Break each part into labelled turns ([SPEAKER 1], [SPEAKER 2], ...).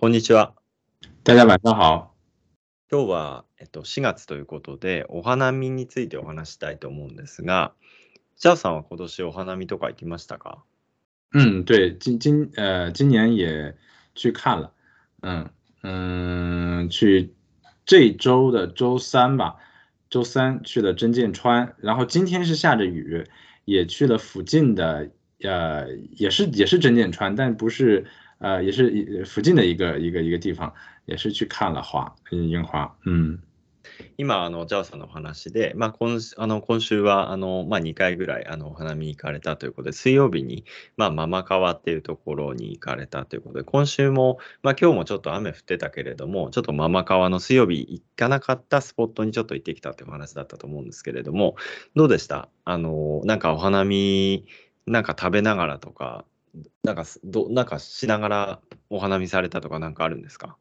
[SPEAKER 1] こんにちは。
[SPEAKER 2] 大家晚上好。
[SPEAKER 1] 今日は、えっと、4月ということで、お花見についてお話したいと思うんですが、ジャオさんは今年お花見とか行きましたか？
[SPEAKER 2] 嗯，对，今今呃今年也去看了，嗯嗯，去这周的周三吧，周三去了真剑川，然后今天是下着雨，也去了附近的呃也是也是真剑川，但不是呃也是附近的一个一个一个地方，也是去看了花樱花，嗯。
[SPEAKER 1] 今、あの、ジャオさんのお話で、まあ、今あの今週はあの、まあ、2回ぐらいあのお花見に行かれたということで、水曜日に、まあ、ママ川っていうところに行かれたということで、今週も、まあ、今日もちょっと雨降ってたけれども、ちょっとママ川の水曜日行かなかったスポットにちょっと行ってきたというお話だったと思うんですけれども、どうでした？あの、なんかお花見、なんか食べながらとか、なんかどなんかしながらお花見されたとかなんかあるんですか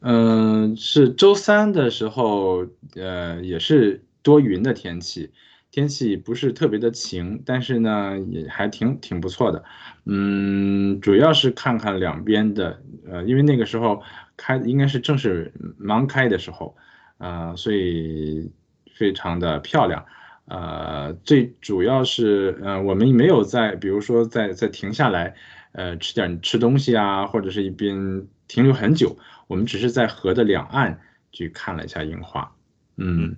[SPEAKER 2] 嗯，是周三的时候，呃，也是多云的天气，天气不是特别的晴，但是呢，也还挺挺不错的。嗯，主要是看看两边的，呃，因为那个时候开应该是正是盲开的时候，呃，所以非常的漂亮。 呃，最主要是，呃，我们没有在，比如说在在停下来，呃，吃点吃东西啊，或者是一边停留很久。我们只是在河的两岸去看了一下樱花。嗯。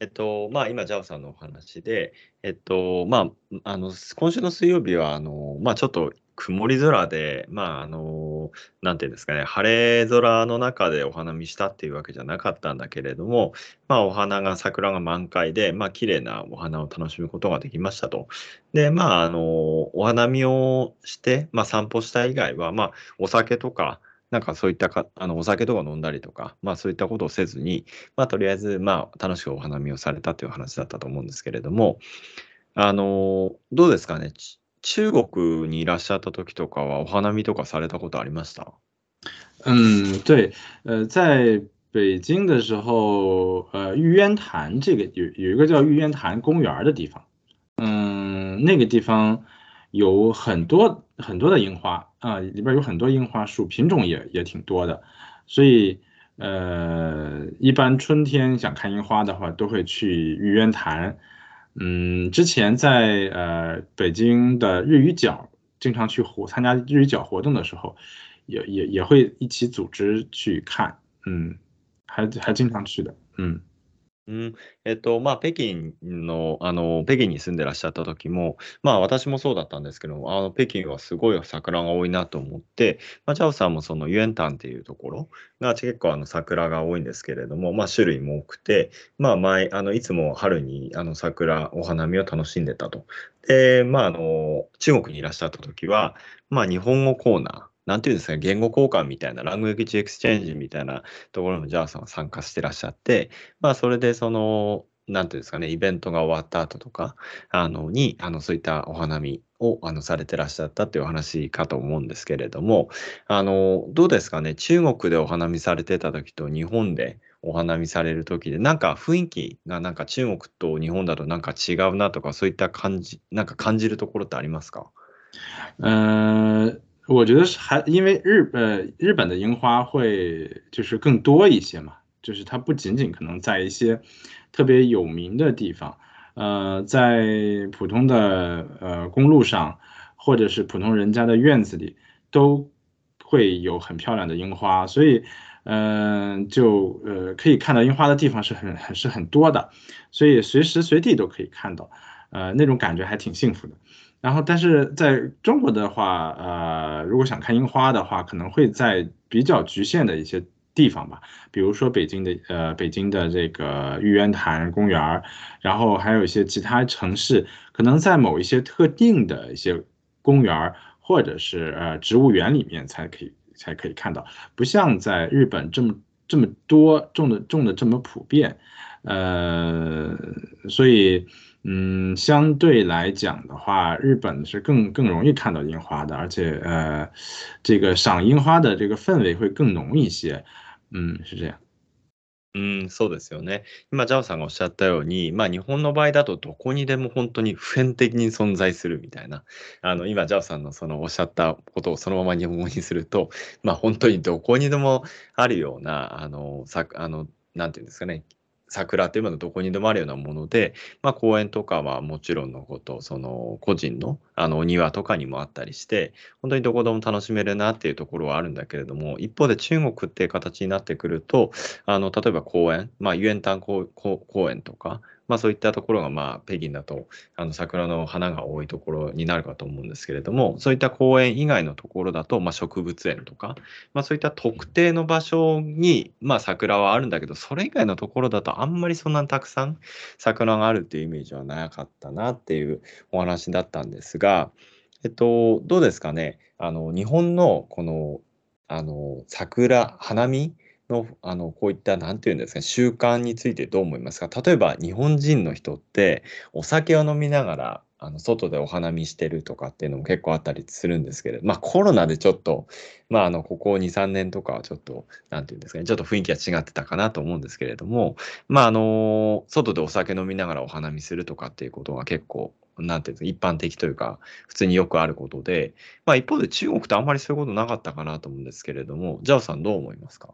[SPEAKER 1] えっと、まあ、今、ジャオさんのお話で、えっと、まあ、あの、今週の水曜日は、あの、まあ、ちょっと 曇り空で、まあ、あの、なんていうんですかね、晴れ空の中でお花見したっていうわけじゃなかったんだけれども、まあ、お花が、桜が満開で、まあ、綺麗なお花を楽しむことができましたと。で、まあ、あの、お花見をして、まあ、散歩した以外は、まあ、お酒とか、なんかそういったかあのお酒とか飲んだりとか、まあ、そういったことをせずに、まあ、とりあえず、まあ、楽しくお花見をされたという話だったと思うんですけれども、あのどうですかね、中国にいらっしゃった時とかはお花見とかされたことありました
[SPEAKER 2] 嗯，对，呃，在北京的时候，呃，玉渊潭这个有有一个叫玉渊潭公园的地方，嗯，那个地方有很多很多的樱花。啊，里边有很多樱花树，品种也也挺多的，所以呃，一般春天想看樱花的话，都会去玉渊潭。 嗯，之前在呃北京的日语角经常去活参加日语角活动的时候，也也也会一起组织去看，嗯，还还经常去的，嗯。
[SPEAKER 1] うん、えっと、まあ、北京の、あの、北京に住んでらっしゃった時も、まあ、私もそうだったんですけどあの、北京はすごい桜が多いなと思って、まあ、チャオさんもそのユエンタンっていうところが結構あの桜が多いんですけれども、まあ、種類も多くて、まあ、前、あの、いつも春にあの桜、お花見を楽しんでたと。で、まあ、あの、中国にいらっしゃった時は、まあ、日本語コーナー、なんていうんですか、言語交換みたいな、 language exchange みたいなところもジャオさんは参加してらっしゃって、まあ、それでその、なんていうんですかね、イベントが終わった後とか、あの、に、あの、そういったお花見を、あの、されてらっしゃったっていうお話かと思うんですけれども、あの、どうですかね、中国でお花見されてた時と日本でお花見される時で、なんか雰囲気がなんか中国と日本だとなんか違うなとか、そういった感じ、なんか感じるところってありますか？
[SPEAKER 2] うん。我觉得是还因为日呃日本的樱花会就是更多一些嘛，就是它不仅仅可能在一些特别有名的地方，呃，在普通的呃公路上或者是普通人家的院子里都会有很漂亮的樱花，所以嗯就呃可以看到樱花的地方是很很是很多的，所以随时随地都可以看到，呃那种感觉还挺幸福的。然后，但是在中国的话，呃，如果想看樱花的话，可能会在比较局限的一些地方吧，比如说北京的，呃，北京的这个玉渊潭公园然后还有一些其他城市，可能在某一些特定的一些公园或者是呃植物园里面才可以才可以看到，不像在日本这么这么多种的种的这么普遍，呃，所以。嗯，相对来讲的话，日本是更更容易看到樱花的，而且呃，这个赏樱花的这个氛围会更浓一些。嗯，是这样。
[SPEAKER 1] うん、そうですよね。今、ジャオさんがおっしゃったように、まあ、日本の場合だとどこにでも本当に普遍的に存在するみたいな、あの、今、ジャオさんのそのおっしゃったことをそのまま日本語にすると、まあ、本当にどこにでもあるような、あの、さあの、なんていうんですかね、桜っていうものはどこにでもあるようなもので、まあ、公園とかはもちろんのこと、その個人のあのお庭とかにもあったりして、本当にどこでも楽しめるなっていうところはあるんだけれども、一方で中国っていう形になってくると、あの例えば公園、まあ、ユエンタン公園とか、まあ、そういったところが、まあ、北京だとあの桜の花が多いところになるかと思うんですけれども、そういった公園以外のところだと、まあ、植物園とか、まあ、そういった特定の場所に、まあ、桜はあるんだけど、それ以外のところだとあんまりそんなにたくさん桜があるっていうイメージはなかったなっていうお話だったんですが、えっと、どうですかね、あの日本のこのあの桜、花見の、あの、こういった、なんていうんですか、習慣についてどう思いますか？例えば、日本人の人って、お酒を飲みながら、あの外でお花見してるとかっていうのも結構あったりするんですけれど、まあコロナでちょっと、まああの、ここ2、3年とかはちょっと、なんていうんですかね、ちょっと雰囲気が違ってたかなと思うんですけれども、まああの、外でお酒飲みながらお花見するとかっていうことが結構、なんていうんですか、一般的というか、普通によくあることで、まあ一方で中国ってあんまりそういうことなかったかなと思うんですけれども、ジャオさんどう思いますか？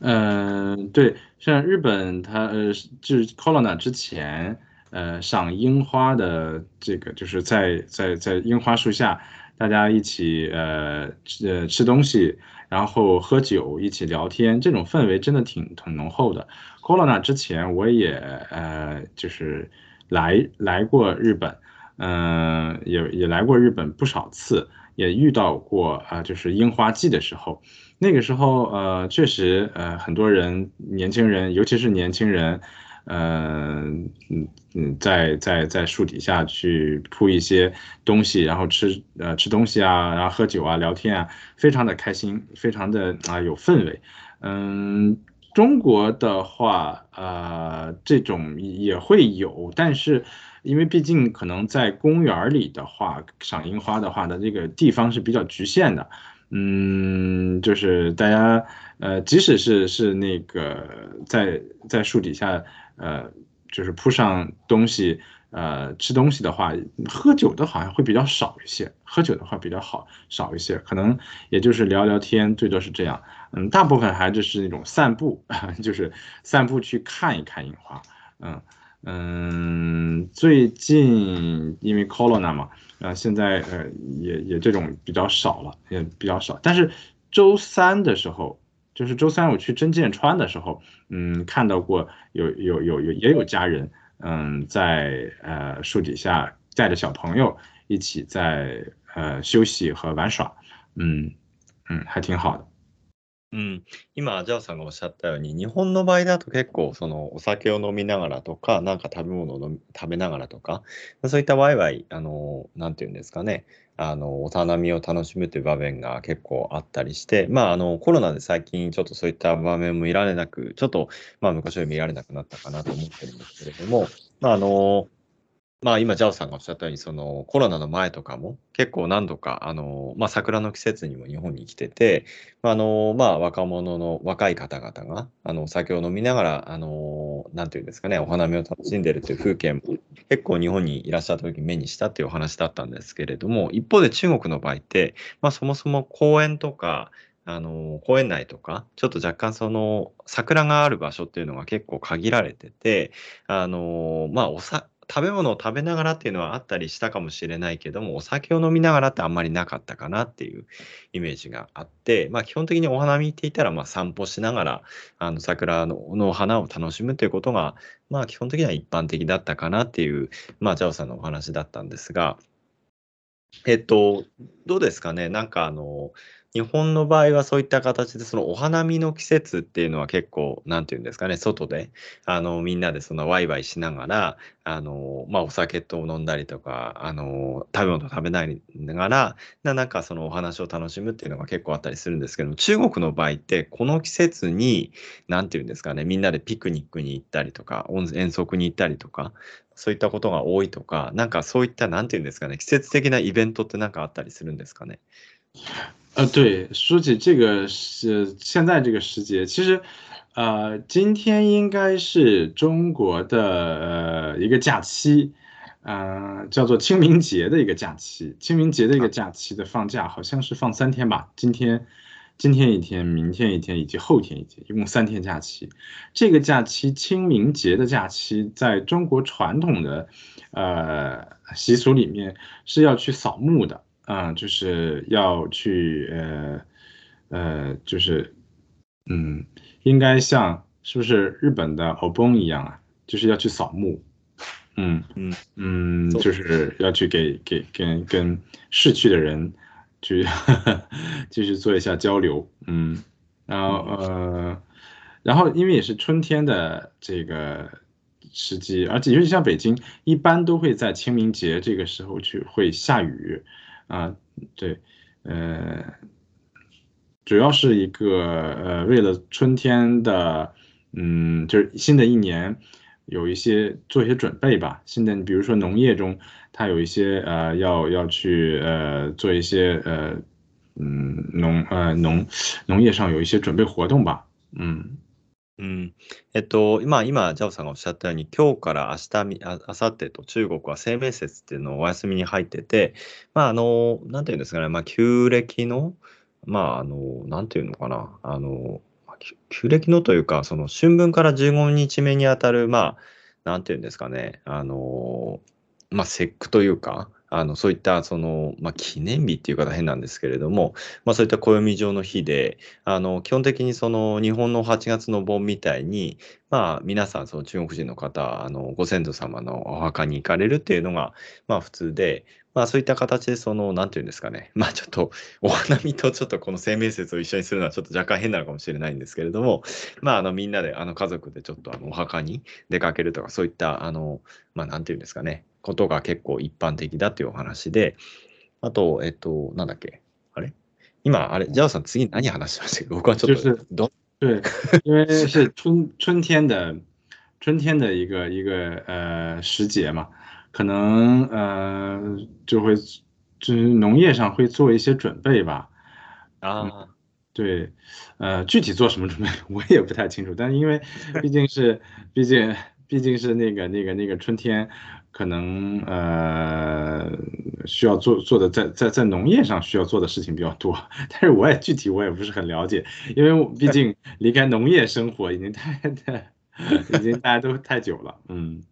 [SPEAKER 2] 嗯，对，像日本，它呃，就是 Corona 之前，呃，赏樱花的这个，就是在在在樱花树下，大家一起呃吃吃东西，然后喝酒，一起聊天，这种氛围真的挺挺浓厚的。Corona 之前，我也呃，就是来来过日本，嗯，也也来过日本不少次，也遇到过啊，就是樱花季的时候。那个时候，呃，确实，呃，很多人，年轻人，尤其是年轻人，呃，嗯嗯，在在在树底下去铺一些东西，然后吃，呃，吃东西啊，然后喝酒啊，聊天啊，非常的开心，非常的啊有氛围。嗯，中国的话，呃，这种也会有，但是因为毕竟可能在公园里的话，赏樱花的话的这个地方是比较局限的。嗯，就是大家，呃，即使是是那个在在树底下，呃，就是铺上东西，呃，吃东西的话，喝酒的好像会比较少一些，喝酒的话比较好少一些，可能也就是聊聊天，最多是这样。嗯，大部分还就是那种散步，就是散步去看一看樱花。嗯嗯，最近因为 corona 嘛。啊，现在呃也也这种比较少了，也比较少。但是周三的时候，就是周三我去真剑川的时候，嗯，看到过有有有有也有家人，嗯，在呃树底下带着小朋友一起在呃休息和玩耍，嗯嗯，还挺好的。
[SPEAKER 1] うん、今、ジャオさんがおっしゃったように、日本の場合だと結構、そのお酒を飲みながらとか、なんか食べ物を食べながらとか、そういったワイワイ、あの、なんていうんですかね、あの、お花見を楽しむという場面が結構あったりして、まあ、あの、コロナで最近ちょっとそういった場面も見られなく、ちょっと、まあ、昔より見られなくなったかなと思ってるんですけれども、まあ、あの、まあ今、ジャオさんがおっしゃったように、そのコロナの前とかも結構何度か、あの、まあ桜の季節にも日本に来てて、あの、まあ若者の若い方々が、あの、お酒を飲みながら、あの、なんていうんですかね、お花見を楽しんでるという風景も結構日本にいらっしゃった時に目にしたっていうお話だったんですけれども、一方で中国の場合って、まあそもそも公園とか、あの、公園内とか、ちょっと若干その桜がある場所っていうのが結構限られてて、あの、まあおさ、食べ物を食べながらっていうのはあったりしたかもしれないけども、お酒を飲みながらってあんまりなかったかなっていうイメージがあって、まあ基本的にお花見って言ったら、まあ散歩しながら、あの桜の花を楽しむということが、まあ基本的には一般的だったかなっていう、まあジャオさんのお話だったんですが、えっと、どうですかね？なんかあの、日本の場合はそういった形で、そのお花見の季節っていうのは結構、なんていうんですかね、外で、あの、みんなでそのワイワイしながら、あの、まあ、お酒と飲んだりとか、あの、食べ物食べながら、なんかそのお話を楽しむっていうのが結構あったりするんですけど、中国の場合って、この季節に、なんていうんですかね、みんなでピクニックに行ったりとか、遠足に行ったりとか、そういったことが多いとか、なんかそういった、なんていうんですかね、季節的なイベントってなんかあったりするんですかね？
[SPEAKER 2] 呃，对，说起这个是现在这个时节，其实，呃，今天应该是中国的呃一个假期，呃，叫做清明节的一个假期。清明节的一个假期的放假好像是放三天吧，今天。今天一天，明天一天，以及后天一天，一共三天假期。这个假期，清明节的假期，在中国传统的呃习俗里面是要去扫墓的，啊，就是要去呃呃，就是嗯，应该像是不是日本的欧崩一样啊，就是要去扫墓，嗯嗯。嗯，就是要去给给跟跟逝去的人。去 继续做一下交流，嗯，然后呃，然后因为也是春天的这个时机，而且尤其像北京，一般都会在清明节这个时候去会下雨，啊，对，呃，主要是一个呃为了春天的，嗯，就是新的一年有一些做一些准备吧，新的比如说农业中。它有一些呃要要去呃做一些呃嗯农呃农农业上有一些准备活动吧。嗯。
[SPEAKER 1] うん。えっと、今、今、ジャオさんがおっしゃったように、今日から明日、ああさってと中国は清明節っていうのをお休みに入ってて、まあ、あの、なんていうんですかね、まあ、旧暦の、まあ、あの、なんていうのかな、あの、旧暦のというか、その春分から15日目にあたる、まあ、なんていうんですかね、あの、まあ、節句というか、あのそういったその、まあ、記念日っていう方変なんですけれども、まあ、そういった暦上の日で、あの基本的にその日本の8月の盆みたいに、まあ、皆さんその中国人の方あのご先祖様のお墓に行かれるっていうのが、まあ、普通で、まあ、そういった形で、その、なんていうんですかね、まあ、ちょっと、お花見とちょっとこの生命説を一緒にするのはちょっと若干変なのかもしれないんですけれども、まあ、あの、みんなで、あの、家族でちょっと、あの、お墓に出かけるとか、そういった、あの、まあ、ていうんですかね、ことが結構一般的だというお話で、あと、えっと、なんだっけ、あれ？今、あれ、ジャオさん、次何話しましたけ？ど、僕はちょっと、ど
[SPEAKER 2] 对，因为是春春天的春天的一个一个呃时节嘛，可能呃就会就是农业上会做一些准备吧，
[SPEAKER 1] 啊，
[SPEAKER 2] 对，呃具体做什么准备我也不太清楚，但是因为毕竟是毕竟毕竟是那个那个那个春天，可能呃需要做做的在在在农业上需要做的事情比较多，但是我也具体我也不是很了解，因为毕竟离开农业生活已经太太已经大家都太久了，嗯。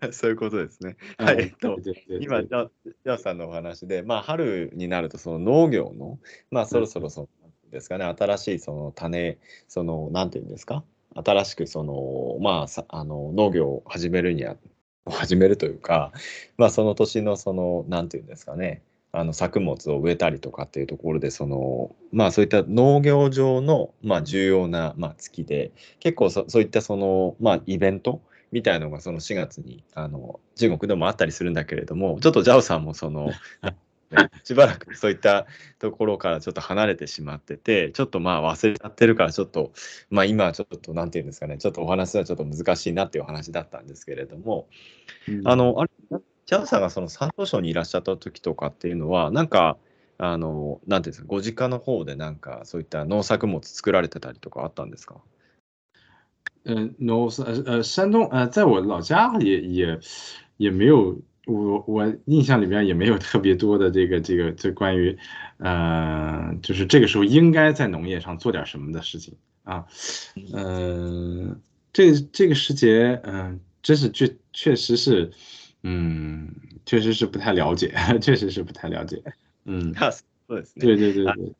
[SPEAKER 1] そういうことですね。はい、えっと、今、じゃあさんのお話で、まあ、春になると、その農業の、まあ、そろそろその、ですかね、新しいその種、その、なんていうんですか、新しくその、まあ、あの農業を始めるにを、始めるというか、まあ、その年の、その、なんて言うんですかね、あの作物を植えたりとかっていうところでそのまあそういった農業上のまあ重要なまあ月で結構そそういったそのまあイベントみたいのがその4月にあの中国でもあったりするんだけれどもちょっとジャオさんもその しばらくそういったところからちょっと離れてしまっててちょっとまあ忘れちゃってるからちょっとまあ今はちょっと何て言うんですかね。ちょっとお話はちょっと難しいなっていうお話だったんですけれども、うん、あのあれジャオさんがその山東省にいらっしゃった時とかっていうのはなんかあのなんていうんですかご実家の方でなんかそういった農作物作られてたりとかあったんですか？
[SPEAKER 2] 嗯，no，呃呃，山东呃，在我老家也也也没有，我我印象里边也没有特别多的这个这个这关于，呃，就是这个时候应该在农业上做点什么的事情啊，嗯，这这个时节，嗯，真是确确实是，嗯，确实是不太了解，确实是不太了解，嗯，对对对对。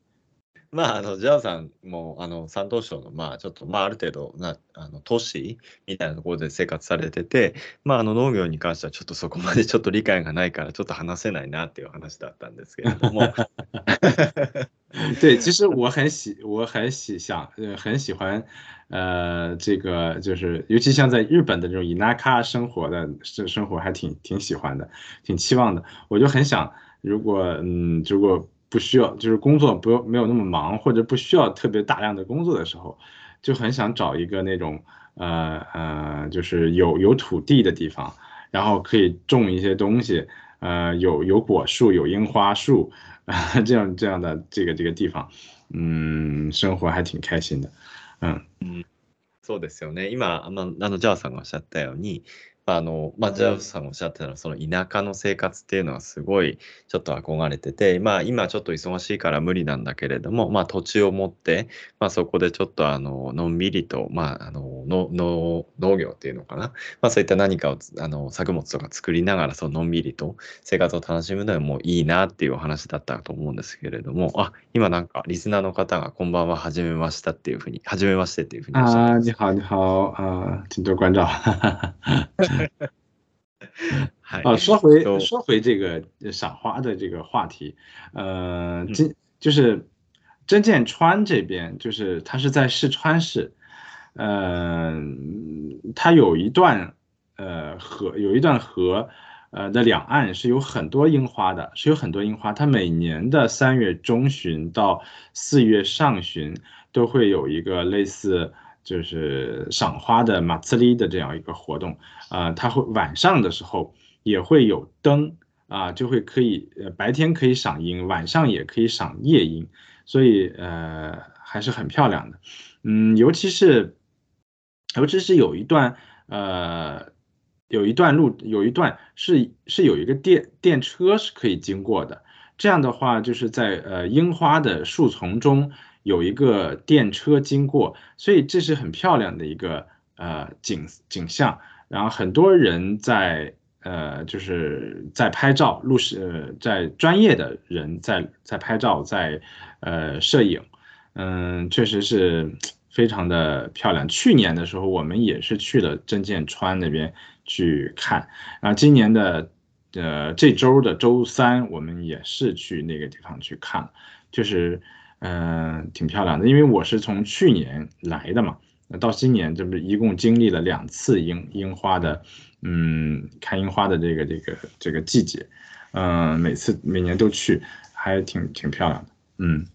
[SPEAKER 1] まあ、あの、ジャオさんも、あの、山東省の、まあ、ちょっと、まあ、ある程度な、あの、都市みたいなところで生活されてて、まあ、あの、農業に関してはちょっとそこまで ちょっと理解がないから、ちょっと話せないなっていう話だったんですけれども。
[SPEAKER 2] 对，其实我很喜，我很喜想，呃，很喜欢，呃，这个就是，尤其像在日本的这种伊那卡生活的生生活，还挺挺喜欢的，挺期望的。我就很想，如果，嗯，如果。不需要，就是工作不没有那么忙，或者不需要特别大量的工作的时候，就很想找一个那种呃呃，就是有有土地的地方，然后可以种一些东西，呃，有有果树，有樱花树，这样这样的这个这个地方，嗯，生活还挺开心的，嗯
[SPEAKER 1] 嗯。 そうですよね。今、まあ、あの、ジャーさんがおっしゃったように、 あの、まあ、ジャーさんがおっしゃってたのは、その田舎の生活っていうのはすごいちょっと憧れてて、まあ、今ちょっと忙しいから無理なんだけれども、まあ、土地を持って、まあ、そこでちょっとあの、のんびりと、まあ、あの、のの農業っていうのかな、まあ、そういった何かを、あの、作物とか作りながら、そののんびりと生活を楽しむのもいいなっていうお話だったと思うんですけれども、あ、今なんかリスナーの方がこんばんは、はじめましたっていうふうに、はじめましてっていうふうにおっしゃって，ます。
[SPEAKER 2] 你好，你好，啊，请多关照。
[SPEAKER 1] はい。
[SPEAKER 2] 啊，说
[SPEAKER 1] えっと
[SPEAKER 2] 回说回这个呃赏花的这个话题，呃，
[SPEAKER 1] 嗯
[SPEAKER 2] 今就是真剑川这边，就是它是在四川市，呃，它有一段呃河，有一段河，呃的两岸是有很多樱花的，是有很多樱花，它每年的三月中旬到四月上旬都会有一个类似 就是赏花的马兹利的这样一个活动。啊，它会晚上的时候也会有灯啊，就会可以白天可以赏樱，晚上也可以赏夜樱，所以呃还是很漂亮的，嗯，尤其是尤其是有一段呃有一段路有一段是是有一个电电车是可以经过的，这样的话就是在呃樱花的树丛中有一个电车经过，所以这是很漂亮的一个呃景景象。然后很多人在呃，就是在拍照，录视，呃，在专业的人在在拍照，在呃摄影，嗯，确实是非常的漂亮。去年的时候，我们也是去了真剑川那边去看，然后今年的呃这周的周三，我们也是去那个地方去看，就是嗯、挺漂亮的。因为我是从去年来的嘛。那到今年，这不是一共经历了两次樱樱花的，嗯，看樱花的这个这个这个季节，嗯、每次每年都去，还挺挺漂亮的，嗯。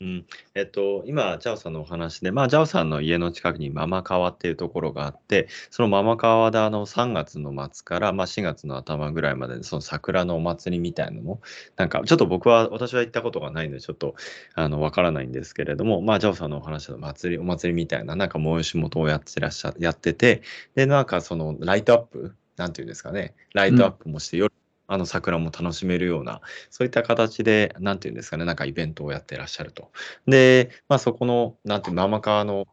[SPEAKER 1] うん、えっと、今、ジャオさんのお話で、まあ、ジャオさんの家の近くにママ川っていうところがあって、そのママ川であの3月の末から、まあ、4月の頭ぐらいまで、その桜のお祭りみたいなの、なんか、ちょっと僕は、私は行ったことがないので、ちょっと、わからないんですけれども、まあ、ジャオさんのお話の祭り、お祭りみたいな、なんか催し事をやってらっしゃ、やってて、で、なんかその、ライトアップ、なんていうんですかね、ライトアップもして、夜、あの桜も楽しめるような、そういった形で、なんていうんですかね、なんかイベントをやってらっしゃると。で、まあ、そこの、なんていう、ママ川の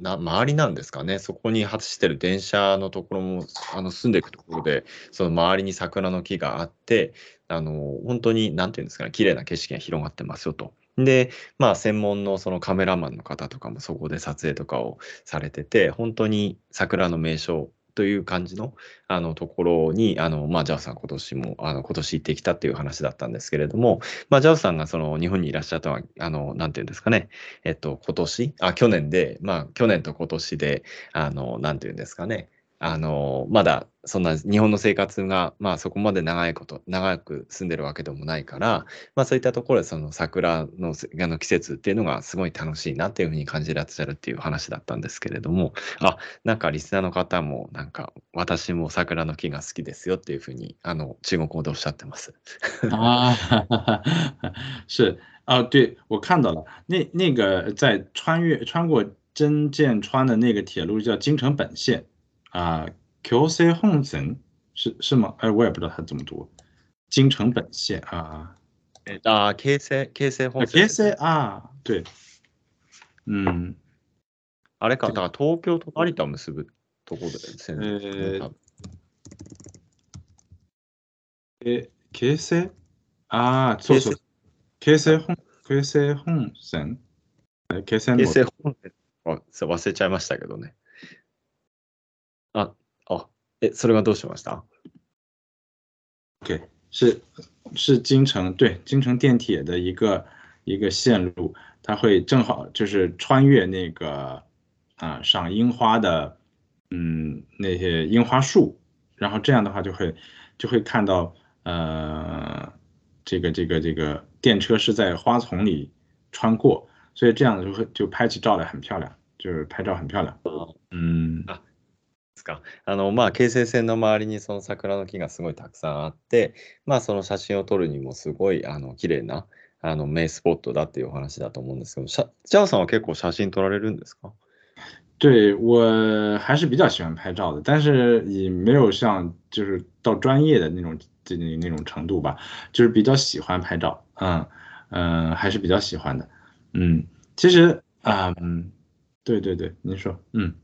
[SPEAKER 1] な周りなんですかね、そこに走ってる電車のところも、あの住んでいくところで、その周りに桜の木があって、あの本当に、なんていうんですかね、綺麗な景色が広がってますよと。で、まあ、専門のそのカメラマンの方とかもそこで撮影とかをされてて、本当に桜の名所という感じのあのところに、あのまあ、ジャオさん、今年も、あの今年行ってきたっていう話だったんですけれども、まあ、ジャオさんがその日本にいらっしゃったのは、あのなんていうんですかね、えっと、今年？あ、去年で、まあ、去年と今年で、あのなんていうんですかね、あのまだそんな日本の生活が、まあ、そこまで長いこと、長く住んでるわけでもないから、まあ、そういったところでその桜のあの季節っていうのがすごい楽しいなっていうふうに感じらっしゃるっていう話だったんですけれども、あなんかリスナーの方も、なんか私も桜の木が好きですよっていうふうにあの中国語でおっしゃってます？
[SPEAKER 2] 啊，是。啊，对，我看到了，那那个在穿越穿过真剑川的那个铁路叫京成本线。啊 o n g e n 是是吗？哎，我也不知道它怎么读，京成本线啊。
[SPEAKER 1] えあ京成、京成本線
[SPEAKER 2] C
[SPEAKER 1] ね。
[SPEAKER 2] 啊，对，嗯，
[SPEAKER 1] あれか、だから東京と成田を結ぶところでね、
[SPEAKER 2] えー。京成ああ、そうそう。京成本、京成本線え京成
[SPEAKER 1] 本線あ忘れちゃいましたけどね。あ、あ、え、それがどうしました
[SPEAKER 2] OK，是是京城对京城电铁的一个一个线路，它会正好就是穿越那个啊赏樱花的嗯那些樱花树，然后这样的话就会就会看到呃这个这个这个电车是在花丛里穿过，所以这样就会就拍起照来很漂亮，就是拍照很漂亮。嗯
[SPEAKER 1] ですか？あの、まあ、京成線の周りにその桜の木がすごいたくさんあって、まあ、その写真を撮るにもすごい、あの、綺麗な、あの、名スポットだっていうお話だと思うんですけど、しゃジャオさんは結構写真撮られるんですか？
[SPEAKER 2] 对我还是比较喜欢拍照的，但是也没有像就是到专业的那种这那种程度吧，就是比较喜欢拍照，嗯嗯，呃还是比较喜欢的，嗯，其实啊，嗯，对对对，您说，嗯。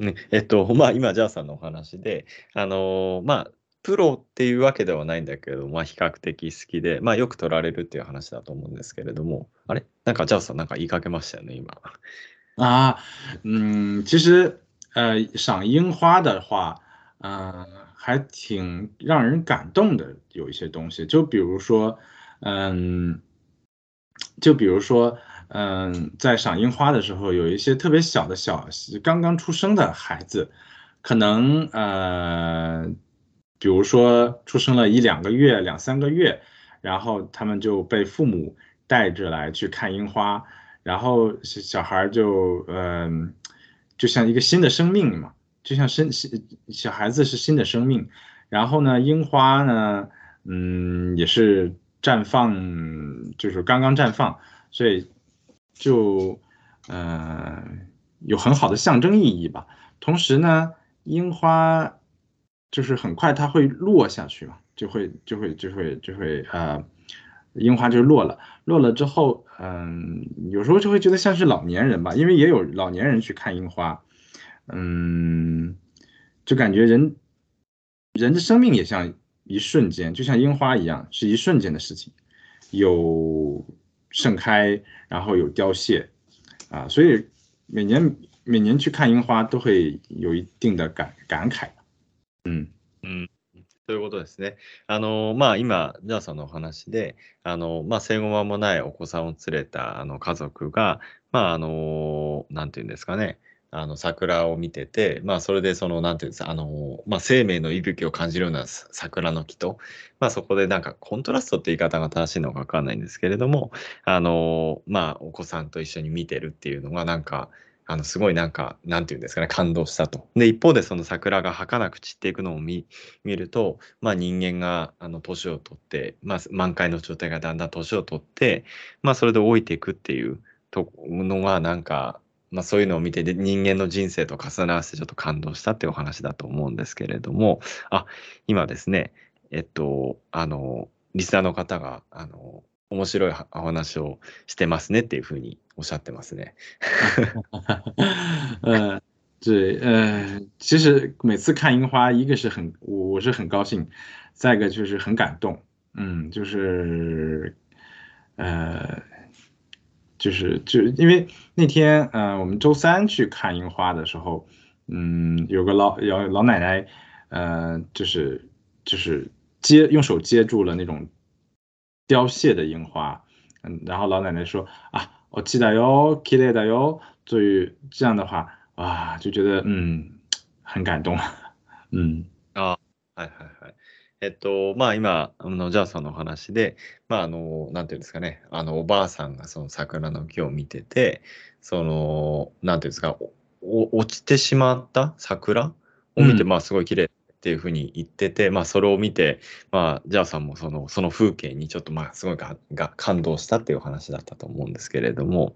[SPEAKER 1] ね、えっと、まあ、今、ジャーさんのお話で、あのーまあ、プロっていうわけではないんだけど、まあ、比較的好きで、まあ、よく撮られるっていう話だと思うんですけれども、あれ？なんか、ジャーさん、なんか言いかけましたよね、今。
[SPEAKER 2] 啊，嗯，其实，呃，赏樱花的话，嗯，还挺让人感动的，有一些东西，就比如说，嗯，就比如说。嗯，在赏樱花的时候，有一些特别小的小刚刚出生的孩子，可能呃，比如说出生了一两个月、两三个月，然后他们就被父母带着来去看樱花，然后小孩就嗯，就像一个新的生命嘛，就像生小孩子是新的生命，然后呢，樱花呢，嗯，也是绽放，就是刚刚绽放，所以。就，嗯，有很好的象征意义吧。同时呢，樱花就是很快它会落下去嘛，就会就会就会就会呃，樱花就落了。落了之后，嗯，有时候就会觉得像是老年人吧，因为也有老年人去看樱花，嗯，就感觉人人的生命也像一瞬间，就像樱花一样，是一瞬间的事情，有。盛开，然后有凋谢，啊，所以每年每年去看樱花都会有一定的感感慨。
[SPEAKER 1] 嗯嗯。ということですね。あの、まあ、今、ジャーさんのお話で、あの、まあ、生後間もないお子さんを連れたあの家族が、まあ、あの、なんていうんですかね、あの桜を見てて、まあ、それでその、なんていうんです、あの、まあ、生命の息吹を感じるような桜の木と、まあ、そこでなんかコントラストって言い方が正しいのかわかんないんですけれども、あの、まあ、お子さんと一緒に見てるっていうのが、なんか、あの、すごいなんか、なんていうんですかね、感動したと。で、一方でその桜が儚く散っていくのを見見ると、まあ人間が、あの、年を取って、まあ満開の状態がだんだん年を取って、まあそれで老いていくっていうとのが、なんか、まあ、そういうのを見てで人間の人生と重ね合わせてちょっと感動したっていうお話だと思うんですけれども、あ、今ですね、えっと、あの、リスナーの方が、あの、面白いお話をしてますねっていうふうにおっしゃってますね。
[SPEAKER 2] 呃，对，呃，其实每次看樱花，一个是很我我是很高兴，再一个就是很感动，嗯，就是呃。就是就因为那天，嗯，我们周三去看樱花的时候，嗯，有个老老老奶奶，呃，就是就是接用手接住了那种凋谢的樱花，嗯，然后老奶奶说啊，我期待哟，期待的哟，所以这样的话，哇，就觉得嗯很感动，嗯。
[SPEAKER 1] 啊，嗨嗨嗨。えっと、まあ今、あの、ジャーさんのお話で、まああの、なんていうんですかね、あの、おばあさんがその桜の木を見てて、その、なんていうんですか、お落ちてしまった桜を見て、まあすごい綺麗っていうふうに言ってて、まあそれを見て、まあ、ジャーさんもその、その風景にちょっとまあすごいがが感動したっていう話だったと思うんですけれども、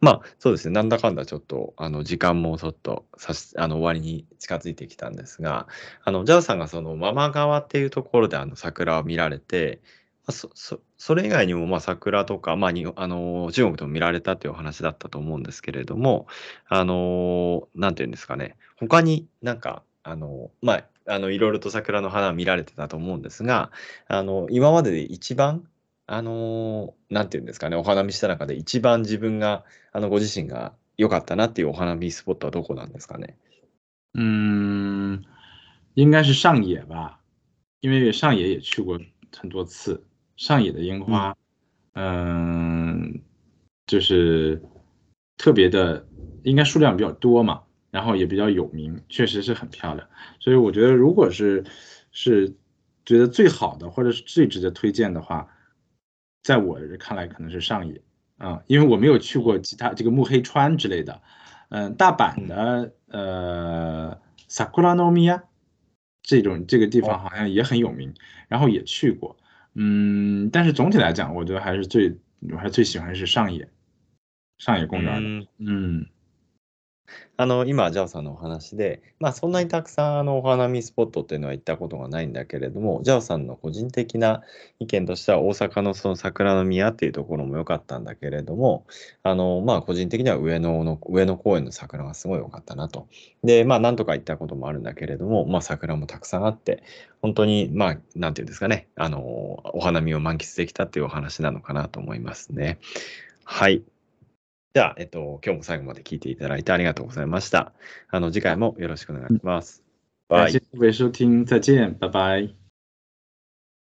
[SPEAKER 1] まあ、そうですね。なんだかんだちょっと、あの、時間もちょっとさし、あの、終わりに近づいてきたんですが、あの、ジャーさんがその、ママ側っていうところで、あの、桜を見られて、まあそそそれ以外にも、まあ、桜とか、まあ、にあの、中国でも見られたっていうお話だったと思うんですけれども、あの、なんていうんですかね、他になんか、あの、まあ、あの、いろいろと桜の花見られてたと思うんですが、あの、今までで一番あの、なんていうんですかね、お花見した中で一番自分が、あの、ご自身が良かったなっていうお花見スポットはどこなんですかね？
[SPEAKER 2] 嗯，应该是上野吧，因为上野也去过很多次，上野的樱花，嗯，就是特别的，应该数量比较多嘛，然后也比较有名，确实是很漂亮。所以我觉得如果是是觉得最好的或者是最值得推荐的话。 在我看来，可能是上野啊，因为我没有去过其他这个木黑川之类的，嗯，大阪的呃，Sakura no Miya 这种这个地方好像也很有名，然后也去过，嗯，但是总体来讲，我觉得还是最我还最喜欢是上野，上野公园的，嗯。
[SPEAKER 1] あの、今、ジャオさんのお話で、まあ、そんなにたくさんあのお花見スポットっていうのは行ったことがないんだけれども、ジャオさんの個人的な意見としては、大阪のその桜の宮っていうところも良かったんだけれども、あの、まあ、個人的には上野の、上野公園の桜がすごい良かったなと。で、まあ、なんとか行ったこともあるんだけれども、まあ、桜もたくさんあって、本当に、まあ、なんていうんですかね、あの、お花見を満喫できたっていうお話なのかなと思いますね。はい。じゃあ、えっと、今日も最後まで聞いていただいてありがとうございました。あの、次回もよろしくお願いします。
[SPEAKER 2] 感谢各位收听，再见，拜拜。